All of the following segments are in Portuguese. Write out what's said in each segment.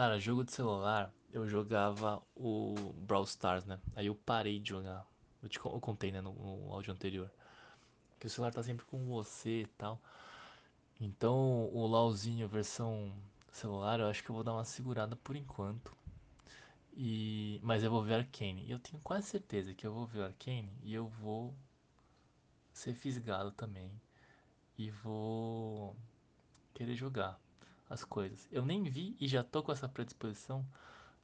Cara, jogo de celular, eu jogava o Brawl Stars, né? Aí eu parei de jogar. Eu, te, eu contei, né, no, no áudio anterior. Que o celular tá sempre com você e tal. Então, o LoLzinho versão celular, eu acho que eu vou dar uma segurada por enquanto. E... Mas eu vou ver Arcane. E eu tenho quase certeza que eu vou ver Arcane e eu vou ser fisgado também. E vou querer jogar as coisas. Eu nem vi e já tô com essa predisposição.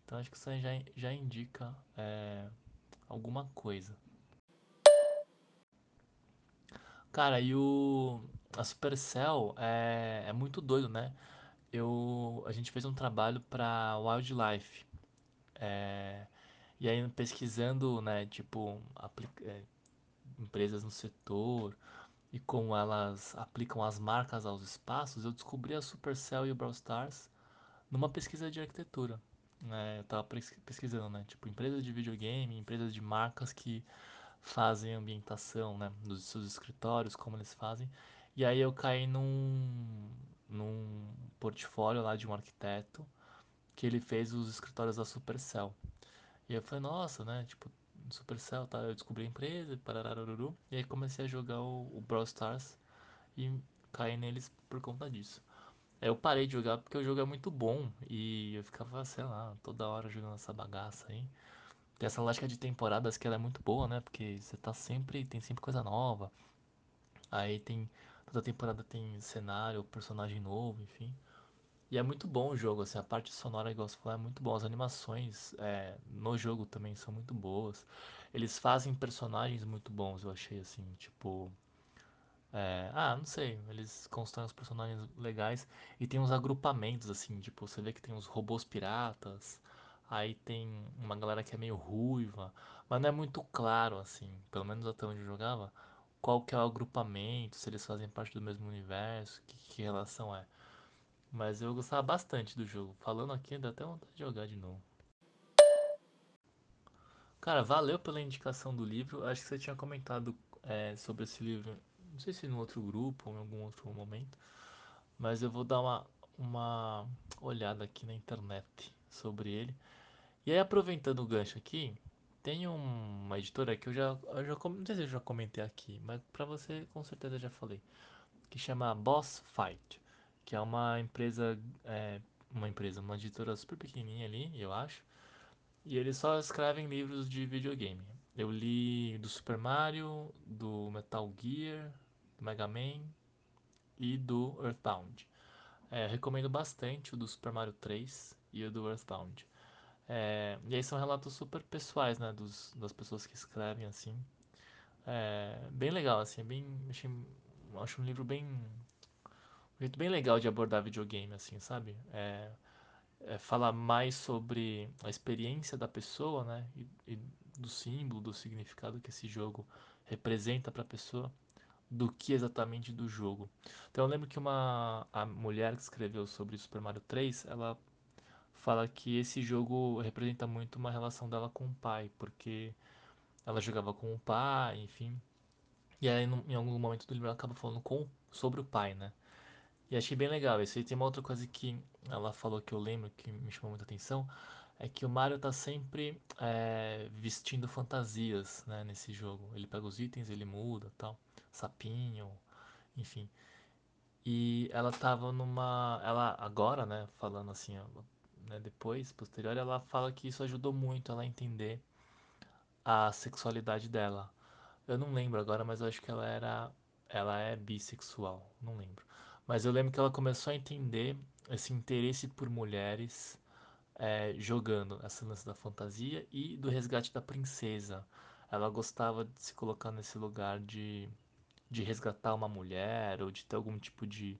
Então acho que isso já, já indica é, alguma coisa. Cara, e o. A Supercell é, é muito doido, né? Eu, a gente fez um trabalho para Wildlife. É, e aí pesquisando, né, tipo, é, empresas no setor e como elas aplicam as marcas aos espaços, eu descobri a Supercell e o Brawl Stars numa pesquisa de arquitetura. Né? Eu tava pesquisando, né? Tipo, empresas de videogame, empresas de marcas que fazem ambientação, né? Nos seus escritórios, como eles fazem. E aí eu caí num, num portfólio lá de um arquiteto que ele fez os escritórios da Supercell. E eu falei, nossa, né? Tipo, Supercell, tá? Eu descobri a empresa, parararuru. E aí comecei a jogar o, o Brawl Stars e caí neles por conta disso. Aí eu parei de jogar porque o jogo é muito bom e eu ficava, sei lá, toda hora jogando essa bagaça aí. Tem essa lógica de temporadas que ela é muito boa, né? Porque você tá sempre, tem sempre coisa nova. Aí tem, toda temporada tem cenário, personagem novo, enfim. E é muito bom o jogo, assim, a parte sonora, igual você falou, é muito boa. As animações é, no jogo também são muito boas. Eles fazem personagens muito bons, eu achei, assim, tipo... É, ah, não sei, eles constroem os personagens legais e tem uns agrupamentos, assim, tipo, você vê que tem uns robôs piratas, aí tem uma galera que é meio ruiva, mas não é muito claro, assim, pelo menos até onde eu jogava, qual que é o agrupamento, se eles fazem parte do mesmo universo, que, que relação é. Mas eu gostava bastante do jogo. Falando aqui, dá até vontade de jogar de novo. Cara, valeu pela indicação do livro. Acho que você tinha comentado é, sobre esse livro, não sei se no outro grupo ou em algum outro momento, mas eu vou dar uma, uma olhada aqui na internet sobre ele. E aí, aproveitando o gancho aqui, tem uma editora que eu já, eu já não sei se eu já comentei aqui, mas pra você com certeza já falei, que chama Boss Fight, que é uma empresa, é, uma empresa, uma editora super pequenininha ali, eu acho, e eles só escrevem livros de videogame. Eu li do Super Mario, do Metal Gear, do Mega Man e do Earthbound. É, recomendo bastante o do Super Mario 3 e o do Earthbound. É, e aí são relatos super pessoais, né, dos, das pessoas que escrevem assim. É, bem legal, assim, bem, achei, acho um livro bem, um jeito bem legal de abordar videogame, assim, sabe? É, é, falar mais sobre a experiência da pessoa, né? E, e, do símbolo, do significado que esse jogo representa para a pessoa, do que exatamente do jogo. Então eu lembro que uma a mulher que escreveu sobre Super Mario 3, ela fala que esse jogo representa muito uma relação dela com o pai, porque ela jogava com o pai, enfim. E aí em algum momento do livro ela acaba falando com, sobre o pai, né? E achei bem legal. Isso aí tem uma outra coisa que ela falou que eu lembro que me chamou muita atenção. É que o Mario tá sempre é, vestindo fantasias né, nesse jogo. Ele pega os itens, ele muda tal. Sapinho, enfim. E ela tava numa. Ela agora, né, falando assim, né, depois, posterior, ela fala que isso ajudou muito ela a entender a sexualidade dela. Eu não lembro agora, mas eu acho que ela era. Ela é bissexual, não lembro. Mas eu lembro que ela começou a entender esse interesse por mulheres é, jogando essa lance da fantasia e do resgate da princesa. Ela gostava de se colocar nesse lugar de, de resgatar uma mulher ou de ter algum tipo de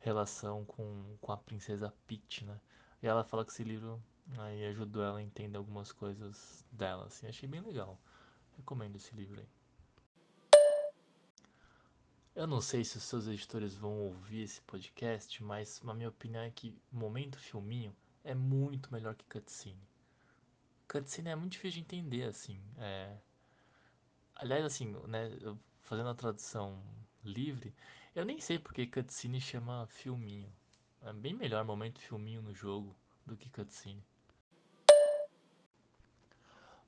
relação com, com a princesa Peach, né? E ela fala que esse livro aí ajudou ela a entender algumas coisas dela, assim. Achei bem legal. Recomendo esse livro aí. Eu não sei se os seus editores vão ouvir esse podcast, mas a minha opinião é que Momento Filminho é muito melhor que Cutscene. Cutscene é muito difícil de entender, assim. É... Aliás, assim, né, fazendo a tradução livre, eu nem sei porque Cutscene chama filminho. É bem melhor Momento Filminho no jogo do que cutscene.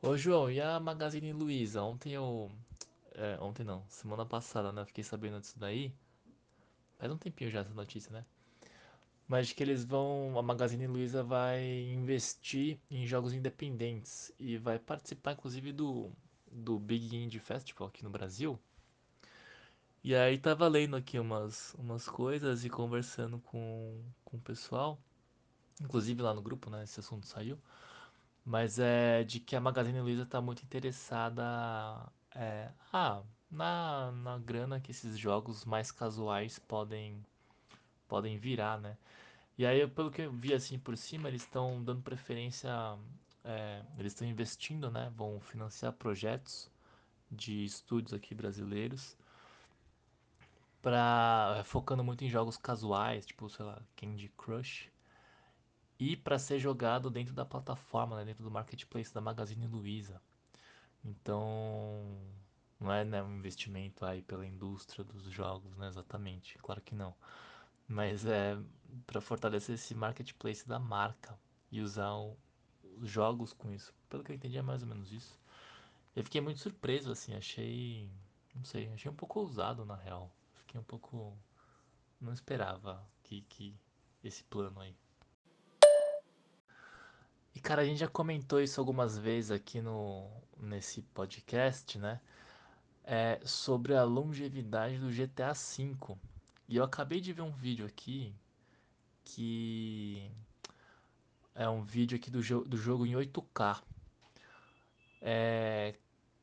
Ô João, e a Magazine Luiza? Ontem eu. É, ontem não, semana passada, né? Fiquei sabendo disso daí. Faz um tempinho já essa notícia, né? Mas que eles vão. A Magazine Luiza vai investir em jogos independentes e vai participar, inclusive, do, do Big Indie Festival aqui no Brasil. E aí tava lendo aqui umas, umas coisas e conversando com, com o pessoal, inclusive lá no grupo, né? Esse assunto saiu. Mas é de que a Magazine Luiza tá muito interessada é, ah, na, na grana que esses jogos mais casuais podem, podem virar, né? E aí, pelo que eu vi assim por cima, eles estão dando preferência, é, eles estão investindo, né? Vão financiar projetos de estúdios aqui brasileiros para focando muito em jogos casuais, tipo, sei lá, Candy Crush, e para ser jogado dentro da plataforma, né, dentro do marketplace da Magazine Luiza. Então, não é né, um investimento aí pela indústria dos jogos, né, exatamente, claro que não. Mas é para fortalecer esse marketplace da marca e usar o, os jogos com isso. Pelo que eu entendi é mais ou menos isso. Eu fiquei muito surpreso assim, achei, não sei, achei um pouco ousado na real. Fiquei um pouco não esperava que, que esse plano aí. E cara, a gente já comentou isso algumas vezes aqui no nesse podcast, né? É sobre a longevidade do GTA V. E eu acabei de ver um vídeo aqui que é um vídeo aqui do, jo do jogo em 8K. É,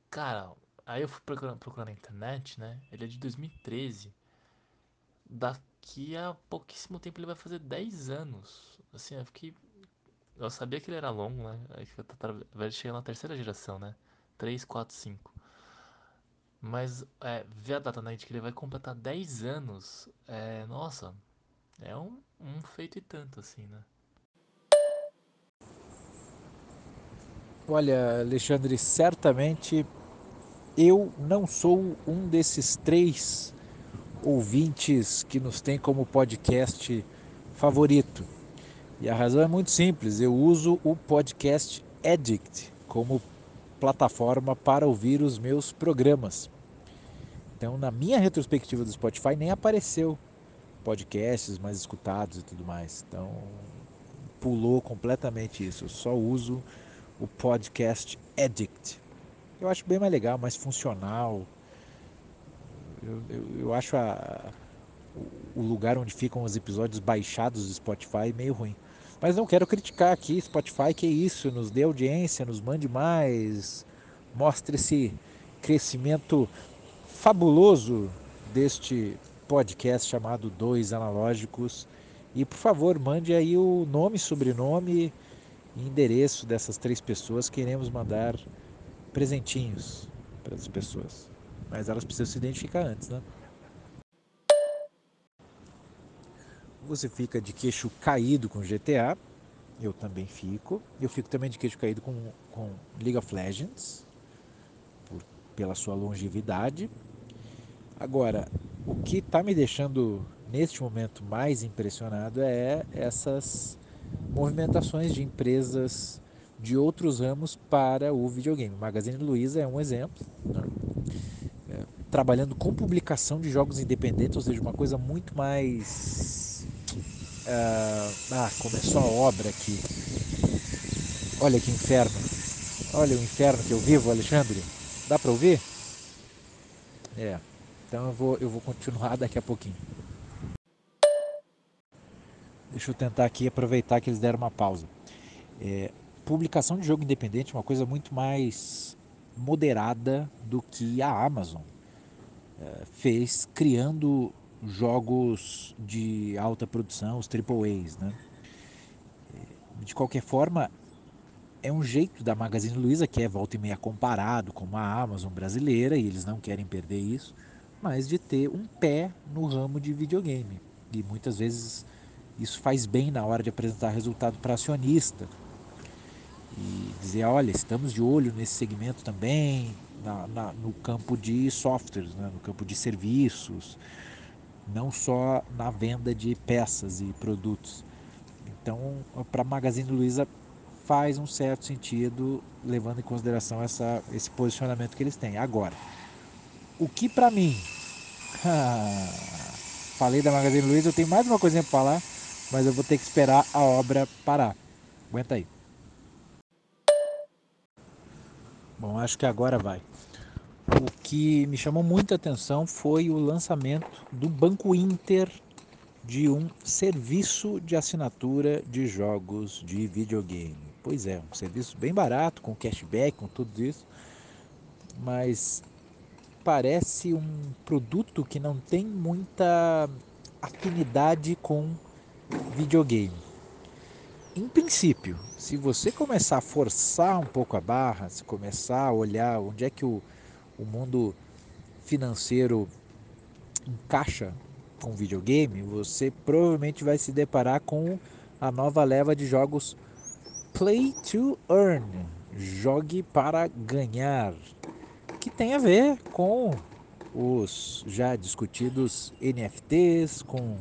cara, aí eu fui procurar, procurar na internet, né? Ele é de 2013. Daqui a pouquíssimo tempo ele vai fazer 10 anos. Assim, eu fiquei. Eu sabia que ele era longo, né? Vai chegar na terceira geração, né? 3, 4, 5. Mas é, ver a data né, de que ele vai completar 10 anos, é, nossa, é um, um feito e tanto, assim, né? Olha, Alexandre, certamente eu não sou um desses três ouvintes que nos tem como podcast favorito. E a razão é muito simples, eu uso o podcast Addict como plataforma para ouvir os meus programas. Então, na minha retrospectiva do Spotify, nem apareceu podcasts mais escutados e tudo mais. Então, pulou completamente isso. Eu só uso o podcast Addict. Eu acho bem mais legal, mais funcional. Eu, eu, eu acho a, o lugar onde ficam os episódios baixados do Spotify meio ruim. Mas não quero criticar aqui Spotify, que é isso, nos dê audiência, nos mande mais, mostre esse crescimento fabuloso deste podcast chamado Dois Analógicos. E por favor, mande aí o nome, sobrenome e endereço dessas três pessoas. Queremos mandar presentinhos para as pessoas. Mas elas precisam se identificar antes, né? Você fica de queixo caído com GTA. Eu também fico. Eu fico também de queixo caído com, com League of Legends. Por, pela sua longevidade. Agora, o que está me deixando neste momento mais impressionado é essas movimentações de empresas de outros ramos para o videogame. Magazine Luiza é um exemplo. Né? É, trabalhando com publicação de jogos independentes, ou seja, uma coisa muito mais. Uh, ah, começou a obra aqui. Olha que inferno. Olha o inferno que eu vivo, Alexandre. Dá para ouvir? É. Então eu vou, eu vou continuar daqui a pouquinho. Deixa eu tentar aqui aproveitar que eles deram uma pausa. É, publicação de jogo independente é uma coisa muito mais moderada do que a Amazon é, fez criando jogos de alta produção, os AAAs. Né? É, de qualquer forma, é um jeito da Magazine Luiza, que é volta e meia comparado com a Amazon brasileira, e eles não querem perder isso, mas de ter um pé no ramo de videogame. E muitas vezes isso faz bem na hora de apresentar resultado para acionista. E dizer, olha, estamos de olho nesse segmento também, na, na, no campo de softwares, né? no campo de serviços, não só na venda de peças e produtos. Então, para Magazine Luiza faz um certo sentido, levando em consideração essa, esse posicionamento que eles têm. Agora, o que para mim. falei da Magazine Luiza, eu tenho mais uma coisinha para falar, mas eu vou ter que esperar a obra parar. Aguenta aí. Bom, acho que agora vai. O que me chamou muita atenção foi o lançamento do Banco Inter de um serviço de assinatura de jogos de videogame. Pois é, um serviço bem barato, com cashback, com tudo isso, mas parece um produto que não tem muita afinidade com videogame. Em princípio, se você começar a forçar um pouco a barra, se começar a olhar onde é que o, o mundo financeiro encaixa com videogame, você provavelmente vai se deparar com a nova leva de jogos Play to Earn, jogue para ganhar, que tem a ver com os já discutidos NFTs, com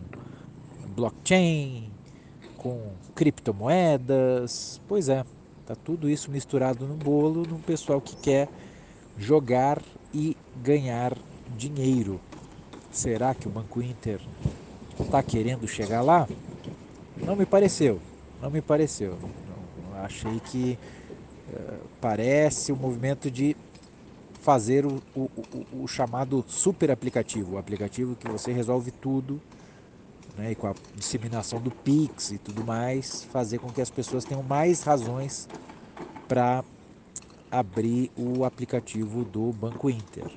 blockchain, com criptomoedas. Pois é, tá tudo isso misturado no bolo no pessoal que quer jogar e ganhar dinheiro. Será que o Banco Inter está querendo chegar lá? Não me pareceu, não me pareceu. Achei que uh, parece o um movimento de fazer o, o, o, o chamado super aplicativo, o aplicativo que você resolve tudo né, e com a disseminação do Pix e tudo mais, fazer com que as pessoas tenham mais razões para abrir o aplicativo do Banco Inter.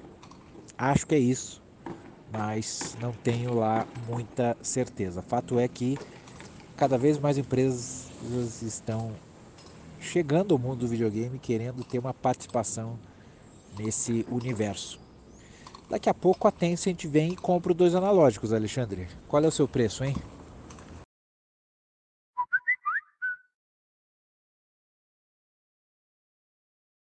Acho que é isso, mas não tenho lá muita certeza. Fato é que cada vez mais empresas estão chegando ao mundo do videogame querendo ter uma participação nesse universo. Daqui a pouco a Tencent vem e compra dois analógicos, Alexandre. Qual é o seu preço, hein?